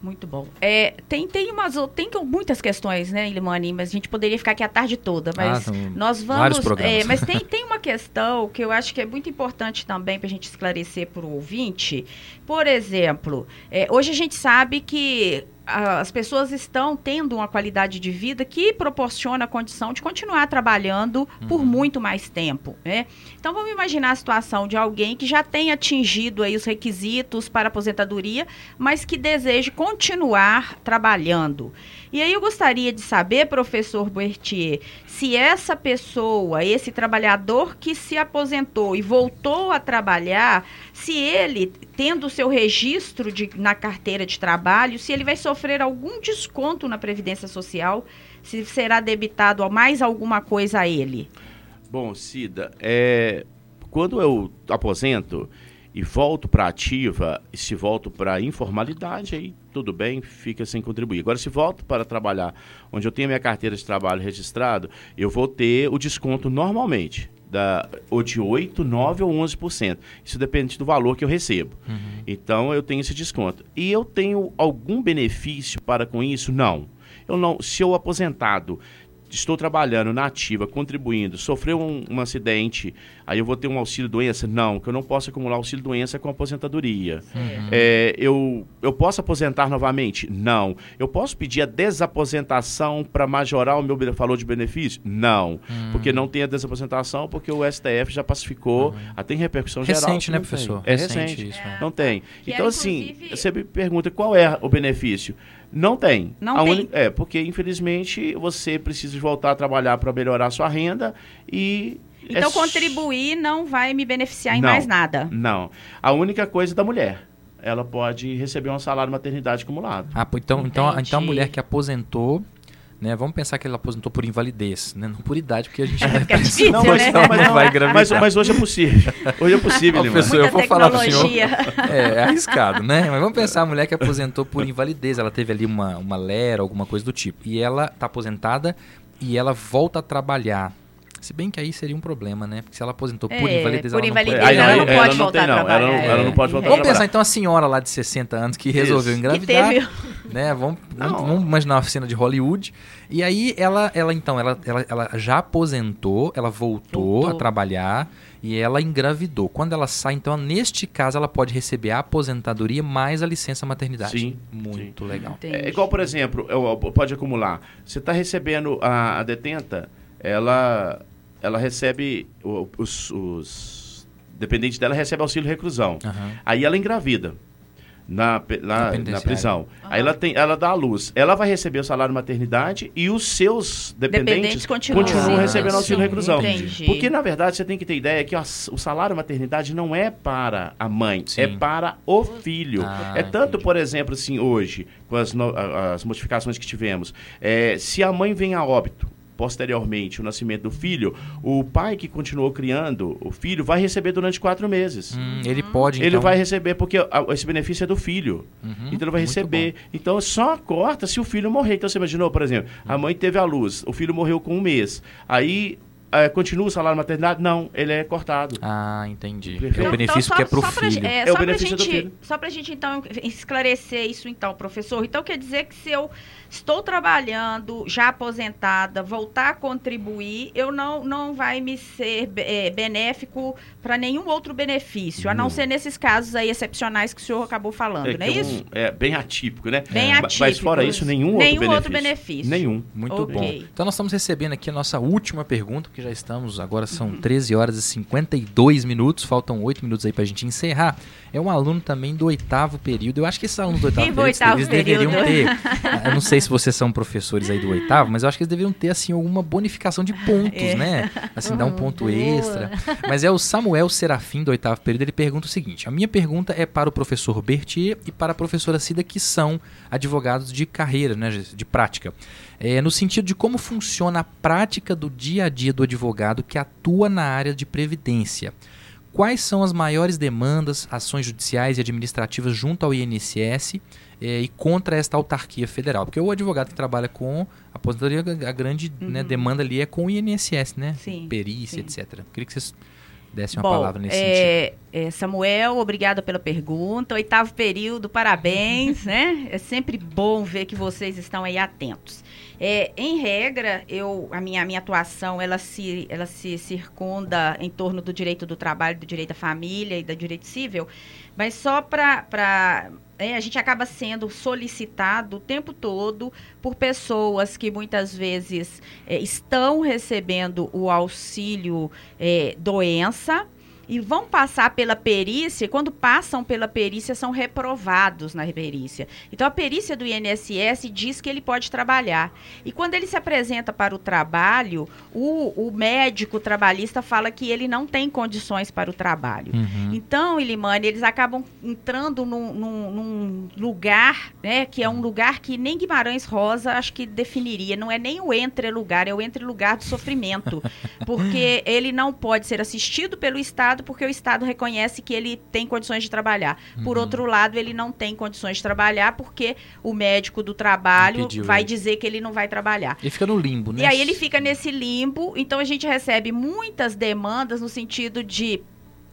Muito bom. É, tem, tem, umas, tem que- muitas questões, né, Ilimani? Mas a gente poderia ficar aqui a tarde toda. Mas Ah, nós vamos. é, mas tem, tem uma questão que eu acho que é muito importante também para a gente esclarecer para o ouvinte. Por exemplo, é, hoje a gente sabe que as pessoas estão tendo uma qualidade de vida que proporciona a condição de continuar trabalhando por muito mais tempo, né? Então vamos imaginar a situação de alguém que já tem atingido aí os requisitos para aposentadoria, mas que deseja continuar trabalhando. E aí eu gostaria de saber, professor Bertier, se essa pessoa, esse trabalhador que se aposentou e voltou a trabalhar, se ele, tendo o seu registro de- na carteira de trabalho, se ele vai sofrer algum desconto na Previdência Social, se será debitado a mais alguma coisa a ele. Bom, Cida, é, quando eu aposento e volto para ativa, e se volto para informalidade, aí tudo bem, fica sem contribuir. Agora, se volto para trabalhar onde eu tenho minha carteira de trabalho registrado, eu vou ter o desconto normalmente. Da, ou de 8, 9 ou 11%. Isso depende do valor que eu recebo. Então eu tenho esse desconto. E eu tenho algum benefício para com isso? Não. Eu não. Se eu aposentado estou trabalhando na ativa, contribuindo, sofreu um, um acidente, aí eu vou ter um auxílio doença? Não, que eu não posso acumular auxílio doença com aposentadoria. É, eu, eu posso aposentar novamente? Não. Eu posso pedir a desaposentação para majorar o meu valor de benefício? Não. Porque não tem a desaposentação, porque o STF já pacificou, até em repercussão geral. Recente, né, não tem. professor? É Recente recente. isso, é. Não tem. Que então, é, assim, você me pergunta qual é o benefício. Não tem. Não A tem. uni- É, porque infelizmente você precisa de voltar a trabalhar para melhorar a sua renda e. é Então s- contribuir não vai me beneficiar em Não. mais nada. Não. A única coisa é da mulher. Ela pode receber um salário maternidade acumulado. Ah, então, então, então a mulher que aposentou, né? Vamos pensar que ela aposentou por invalidez, né? Não por idade, porque a gente vai Fica difícil, Não, né? mas, não, mas, Não vai mas, engravidar. mas hoje é possível. Hoje é possível, Lima. professor, eu vou falar pro senhor. É, é arriscado, né? Mas vamos pensar a mulher que aposentou por invalidez. Ela teve ali uma, uma lera, alguma coisa do tipo. E ela tá aposentada e ela volta a trabalhar. Se bem que aí seria um problema, né? Porque se ela aposentou por É, invalidez, por ela não pode- invalidez, ela não ela pode não voltar tem, a não. Ela não- trabalhar. ela não pode voltar Vamos pensar então a senhora lá de 60 anos que resolveu Isso. Que engravidar. teve né? Vamos, vamos, vamos imaginar uma cena de Hollywood. E aí ela, ela então, ela, ela, ela já aposentou, ela voltou, Voltou. a trabalhar e ela engravidou. Quando ela sai, então, neste caso, ela pode receber a aposentadoria mais a licença maternidade. Sim, Muito legal. Entendi. É igual, por exemplo, eu- eu- pode acumular. Você está recebendo a, a detenta, ela, ela recebe os, os dependentes dela recebe auxílio reclusão. Aham. Aí ela engravida na, Na na, prisão. Aí ela tem, ela dá a luz. Ela vai receber o salário maternidade e os seus dependentes, Dependentes continuam. continuam Ah, recebendo auxílio sim, reclusão. entendi. Porque na verdade você tem que ter ideia que ó, o salário maternidade não é para a mãe, Sim. é para o filho. Ah, é tanto, entendi. por exemplo, assim, hoje, com as, no- as modificações que tivemos, é, se a mãe vem a óbito, posteriormente, o nascimento do filho, o pai que continuou criando o filho vai receber durante quatro meses. Hum, ele pode, Ele então... vai receber, porque esse benefício é do filho. Uhum, então ele vai receber. Então só corta se o filho morrer. Então você imaginou, por exemplo, a mãe teve a luz, o filho morreu com um mês. Aí eh, continua o salário maternidade? Não, ele é cortado. Ah, entendi. Perfeito. É o benefício que é pro Então, só pra filho. gen- é, É o só pra benefício do gente, filho. Só pra gente, então, esclarecer isso, então, professor. Então, quer dizer que se eu estou trabalhando, já aposentada, voltar a contribuir, eu não, não vai me ser é, benéfico para nenhum outro benefício, a não Não. ser nesses casos aí excepcionais que o senhor acabou falando, É, não é é, isso? um- é bem atípico, né? Bem Ma- atípico. Mas fora isso, nenhum, Nenhum outro outro benefício. benefício. Nenhum. Muito Ok. bom. Então nós estamos recebendo aqui a nossa última pergunta, porque já estamos, agora são Uhum. 13 horas e 52 minutos, faltam 8 minutos aí pra gente encerrar. É um aluno também do oitavo período. Eu acho que esses alunos do oitavo período, oitavo eles deveriam período. ter. Eu não sei se vocês são professores aí do oitavo, mas eu acho que eles deveriam ter assim alguma bonificação de pontos, É. né? Assim, dar um ponto extra. Mas é o Samuel Serafim do oitavo período, ele pergunta o seguinte: a minha pergunta é para o professor Bertier e para a professora Cida, que são advogados de carreira, né, de prática. É, no sentido de como funciona a prática do dia a dia do advogado que atua na área de previdência. Quais são as maiores demandas, ações judiciais e administrativas junto ao INSS eh, e contra esta autarquia federal? Porque o advogado que trabalha com aposentadoria, a grande né, demanda ali é com o INSS, né? Sim, Perícia, sim. etc. Queria que vocês dessem uma Bom, palavra nesse sentido. é, é, Samuel, obrigada pela pergunta. Oitavo período, parabéns, né? É sempre bom ver que vocês estão aí atentos. É, em regra, eu, a minha, a minha atuação ela se, ela se circunda em torno do direito do trabalho, do direito da família e do direito civil, mas só para é, a gente acaba sendo solicitado o tempo todo por pessoas que muitas vezes é, estão recebendo o auxílio é, doença e vão passar pela perícia, e quando passam pela perícia, são reprovados na perícia. Então, a perícia do INSS diz que ele pode trabalhar. E quando ele se apresenta para o trabalho, o, o médico trabalhista fala que ele não tem condições para o trabalho. Uhum. Então, Ilimane, eles acabam entrando num, num- num lugar, né, que é um lugar que nem Guimarães Rosa acho que definiria. Não é nem o entre-lugar, é o entre-lugar do sofrimento. Porque ele não pode ser assistido pelo Estado, porque o Estado reconhece que ele tem condições de trabalhar. Por Uhum. outro lado, ele não tem condições de trabalhar, porque o médico do trabalho Impediu vai ele. dizer que ele não vai trabalhar. Ele fica no limbo, né? E aí ele fica nesse limbo, então a gente recebe muitas demandas no sentido de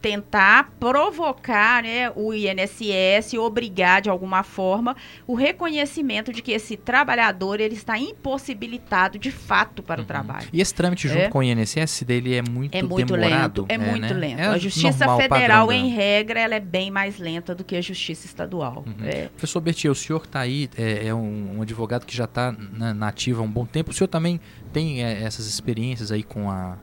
tentar provocar né, o INSS, obrigar de alguma forma o reconhecimento de que esse trabalhador ele está impossibilitado de fato para o trabalho. E esse trâmite junto É. com o INSS dele é muito É muito demorado. lento, é, muito né? lento. É a Justiça normal, Federal, padrão em regra, ela é bem mais lenta do que a Justiça Estadual. Uhum. É. Professor Bertier, o senhor que está aí, é, é um, um advogado que já está na, na ativa há um bom tempo. O senhor também tem é, essas experiências aí com a,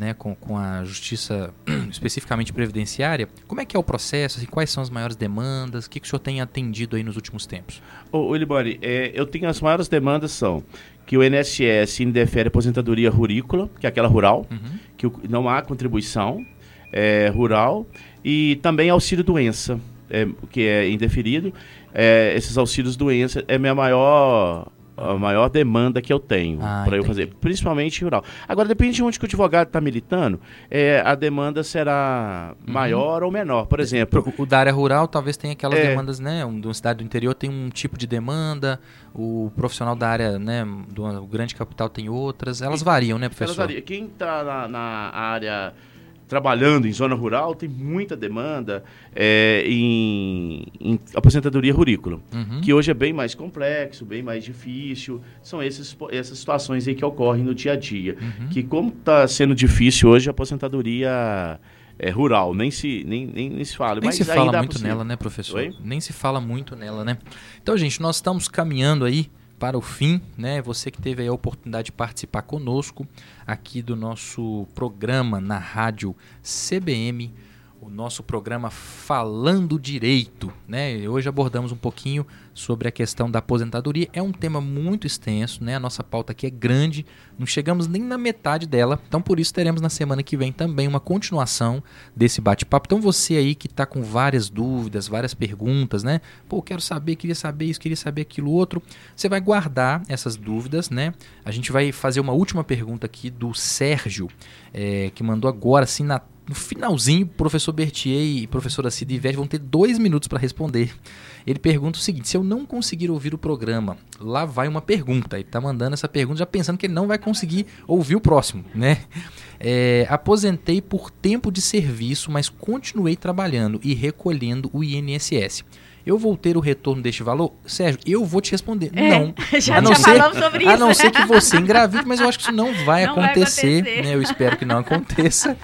né, com, com a justiça especificamente previdenciária. Como é que é o processo? Assim, quais são as maiores demandas? O que, que o senhor tem atendido aí nos últimos tempos? Ô, ô Libori, é, eu tenho as maiores demandas são que o INSS indefere a aposentadoria rurícola, que é aquela rural, Uhum. que o- não há contribuição é, rural, e também auxílio doença, é, que é indeferido. É, esses auxílios doença é minha maior a maior demanda que eu tenho Ah, para eu fazer, principalmente rural. Agora depende de onde que o advogado está militando, é, a demanda será Uhum. maior ou menor. Por exemplo, O, o da área rural talvez tenha aquelas É. demandas, né? Um, de uma cidade do interior tem um tipo de demanda, o profissional da área, né, do grande capital tem outras. Elas variam, né, Elas professor? variam. Quem está na, na área trabalhando em zona rural, tem muita demanda é, em, em, aposentadoria rurícola, uhum. que hoje é bem mais complexo, bem mais difícil. São esses, essas situações aí que ocorrem no dia a dia. Uhum. Que como está sendo difícil hoje a aposentadoria é, rural, nem se, nem, nem, nem se fala. Nem mas se fala muito nela, né, professor? Oi? Nem se fala muito nela, né? Então, gente, nós estamos caminhando aí para o fim, né? Você que teve a oportunidade de participar conosco aqui do nosso programa na rádio CBM o nosso programa Falando Direito. Né? Hoje abordamos um pouquinho sobre a questão da aposentadoria. É um tema muito extenso, né? a nossa pauta aqui é grande, não chegamos nem na metade dela, então por isso teremos na semana que vem também uma continuação desse bate-papo. Então você aí que está com várias dúvidas, várias perguntas, né? Pô, quero saber, queria saber isso, queria saber aquilo outro. Você vai guardar essas dúvidas, né? A gente vai fazer uma última pergunta aqui do Sérgio, é, que mandou agora assim na no finalzinho, professor Berthier e professora Cida Ivete vão ter dois minutos para responder. Ele pergunta o seguinte: se eu não conseguir ouvir o programa, lá vai uma pergunta. Ele está mandando essa pergunta já pensando que ele não vai conseguir ouvir o próximo, né? É, aposentei por tempo de serviço, mas continuei trabalhando e recolhendo o INSS eu vou ter o retorno deste valor? Sérgio, eu vou te responder. É, não. Já, a não já ser, falamos sobre isso. A não ser que você engravide, mas eu acho que isso não vai não acontecer. Vai acontecer. Né? Eu espero que não aconteça.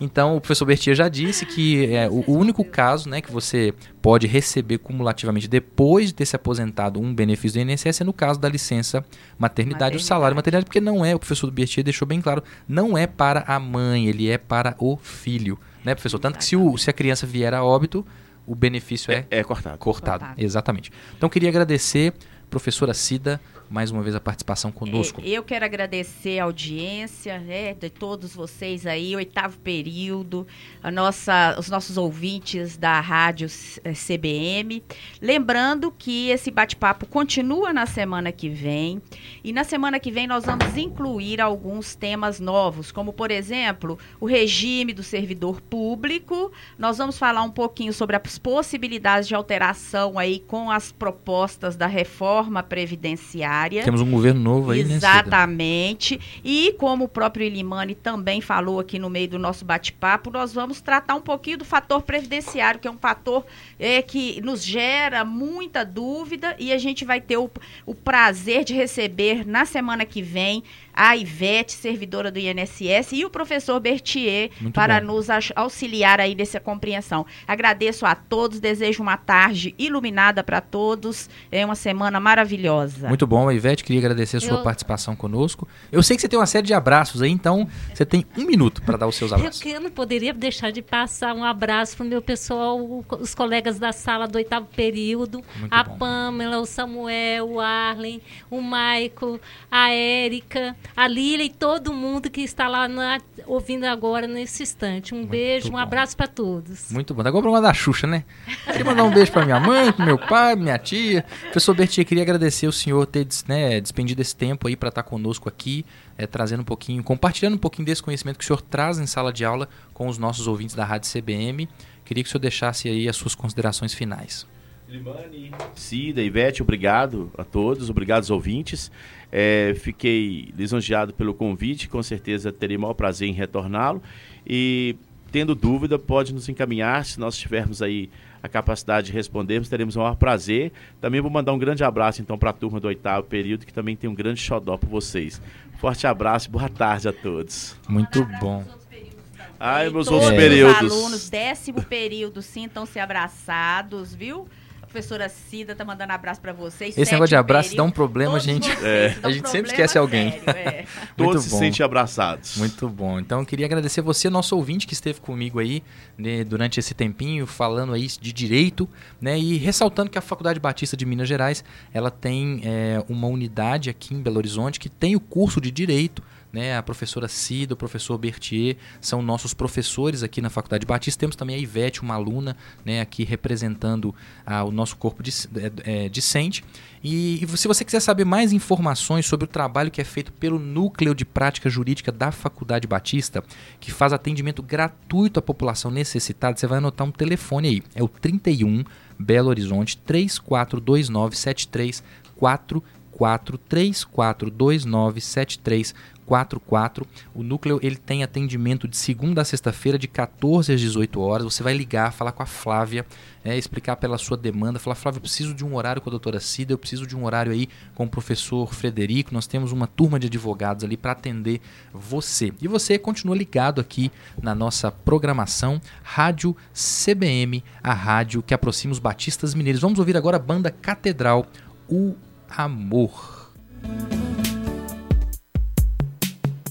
Então, o professor Bertia já disse que é, o, o único caso né, que você pode receber cumulativamente depois de ter se aposentado um benefício do INSS é no caso da licença maternidade, maternidade. o salário maternidade, porque não é, o professor Bertia deixou bem claro, não é para a mãe, ele é para o filho. Né, professor? Tanto que se, o, se a criança vier a óbito, o benefício é, é, é cortado. cortado. Cortado, exatamente. Então queria agradecer, professora Cida, mais uma vez a participação conosco. É, eu quero agradecer a audiência né, de todos vocês aí, oitavo período, a nossa, os nossos ouvintes da rádio CBM. Lembrando que esse bate-papo continua na semana que vem. E na semana que vem nós vamos incluir alguns temas novos, como, por exemplo, o regime do servidor público. Nós vamos falar um pouquinho sobre as possibilidades de alteração aí com as propostas da reforma previdenciária temos um governo novo aí, né, Exatamente. Né, e como o próprio Ilimani também falou aqui no meio do nosso bate-papo, nós vamos tratar um pouquinho do fator previdenciário, que é um fator é, que nos gera muita dúvida e a gente vai ter o, o prazer de receber na semana que vem a Ivete, servidora do INSS, e o professor Berthier Muito para bom. nos auxiliar aí nessa compreensão. Agradeço a todos, desejo uma tarde iluminada para todos, é uma semana maravilhosa. Muito bom, Ivete, queria agradecer a sua Eu... participação conosco. Eu sei que você tem uma série de abraços aí, então você tem um minuto para dar os seus abraços. Eu, eu não poderia deixar de passar um abraço para o meu pessoal, os colegas da sala do oitavo período, Muito a bom. Pamela, o Samuel, o Arlen, o Maico, a Érica, a Lília e todo mundo que está lá na, ouvindo agora nesse instante. Um Muito beijo, bom. um abraço para todos. Muito bom. Agora vamos da Xuxa, né? Queria mandar um beijo para minha mãe, para meu pai, minha tia. Professor Bertinha, queria agradecer o senhor ter né, despendido esse tempo aí para estar conosco aqui, é, trazendo um pouquinho, compartilhando um pouquinho desse conhecimento que o senhor traz em sala de aula com os nossos ouvintes da Rádio CBM. Queria que o senhor deixasse aí as suas considerações finais. Limani, Cida, Ivete, obrigado a todos, obrigado aos ouvintes. É, fiquei lisonjeado pelo convite, com certeza terei o maior prazer em retorná-lo. E tendo dúvida, pode nos encaminhar, se nós tivermos aí a capacidade de respondermos, teremos o maior prazer. Também vou mandar um grande abraço então para a turma do oitavo período, que também tem um grande xodó por vocês. Forte abraço e boa tarde a todos. Muito bom. Ai, meus outros períodos. Os alunos, décimo período, sintam-se abraçados, viu? Professora Cida tá mandando abraço para vocês. Esse negócio de abraço período. dá um problema, gente. É. A gente sempre esquece alguém. Sério, é. Todos se sentem abraçados. Muito bom. Então eu queria agradecer você, nosso ouvinte que esteve comigo aí né, durante esse tempinho, falando aí de direito, né? E ressaltando que a Faculdade Batista de Minas Gerais ela tem é, uma unidade aqui em Belo Horizonte que tem o curso de direito né? A professora Cida, o professor Berthier são nossos professores aqui na Faculdade Batista. Temos também a Ivete, uma aluna, né, aqui representando ah, o nosso corpo é, discente. E, e se você quiser saber mais informações sobre o trabalho que é feito pelo Núcleo de Prática Jurídica da Faculdade Batista, que faz atendimento gratuito à população necessitada, você vai anotar um telefone aí. É o 31 Belo Horizonte 3429 7344 342973 44. O núcleo ele tem atendimento de segunda a sexta-feira, de 14 às 18 horas. Você vai ligar, falar com a Flávia, é, explicar pela sua demanda. Falar, Flávia, eu preciso de um horário com a doutora Cida, eu preciso de um horário aí com o professor Frederico. Nós temos uma turma de advogados ali para atender você. E você continua ligado aqui na nossa programação Rádio CBM, a rádio que aproxima os batistas mineiros. Vamos ouvir agora a banda Catedral, O Amor.